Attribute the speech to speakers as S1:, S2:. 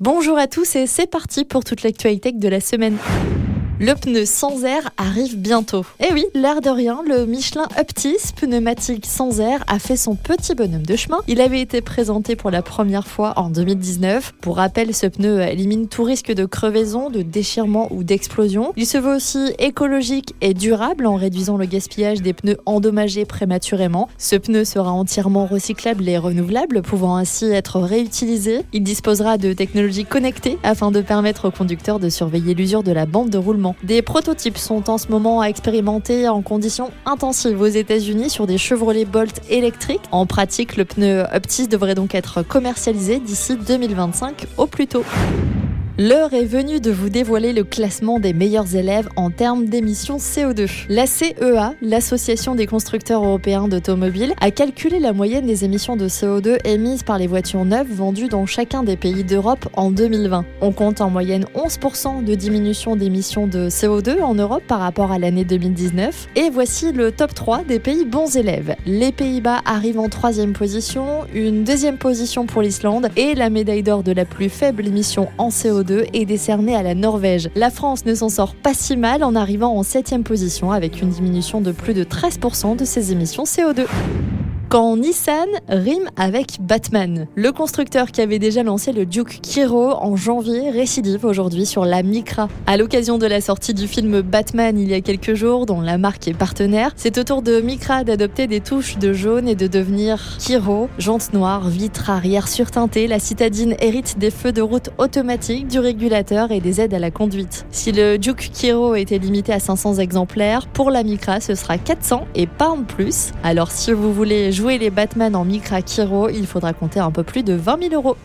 S1: Bonjour à tous et c'est parti pour toute l'actualité de la semaine. Le pneu sans air arrive bientôt. Eh oui, l'air de rien, le Michelin Uptis, pneumatique sans air, a fait son petit bonhomme de chemin. Il avait été présenté pour la première fois en 2019. Pour rappel, ce pneu élimine tout risque de crevaison, de déchirement ou d'explosion. Il se veut aussi écologique et durable en réduisant le gaspillage des pneus endommagés prématurément. Ce pneu sera entièrement recyclable et renouvelable, pouvant ainsi être réutilisé. Il disposera de technologies connectées afin de permettre aux conducteurs de surveiller l'usure de la bande de roulement des prototypes sont en ce moment à expérimenter en conditions intensives aux États-Unis sur des Chevrolet Bolt électriques. En pratique, le pneu Optis devrait donc être commercialisé d'ici 2025 au plus tôt. L'heure est venue de vous dévoiler le classement des meilleurs élèves en termes d'émissions CO2. La CEA, l'Association des constructeurs européens d'automobiles, a calculé la moyenne des émissions de CO2 émises par les voitures neuves vendues dans chacun des pays d'Europe en 2020. On compte en moyenne 11% de diminution d'émissions de CO2 en Europe par rapport à l'année 2019. Et voici le top 3 des pays bons élèves. Les Pays-Bas arrivent en troisième position, une deuxième position pour l'Islande et la médaille d'or de la plus faible émission en CO2 est décerné à la Norvège. La France ne s'en sort pas si mal en arrivant en 7 position avec une diminution de plus de 13% de ses émissions CO2 quand Nissan rime avec Batman. Le constructeur qui avait déjà lancé le Duke Kiro en janvier récidive aujourd'hui sur la Micra. À l'occasion de la sortie du film Batman il y a quelques jours, dont la marque est partenaire, c'est au tour de Micra d'adopter des touches de jaune et de devenir Kiro. Jantes noires, vitres arrière surteintées, la citadine hérite des feux de route automatiques, du régulateur et des aides à la conduite. Si le Duke Kiro était limité à 500 exemplaires, pour la Micra ce sera 400 et pas en plus. Alors si vous voulez jouer les Batman en Micra Kiro, il faudra compter un peu plus de 20 000 euros.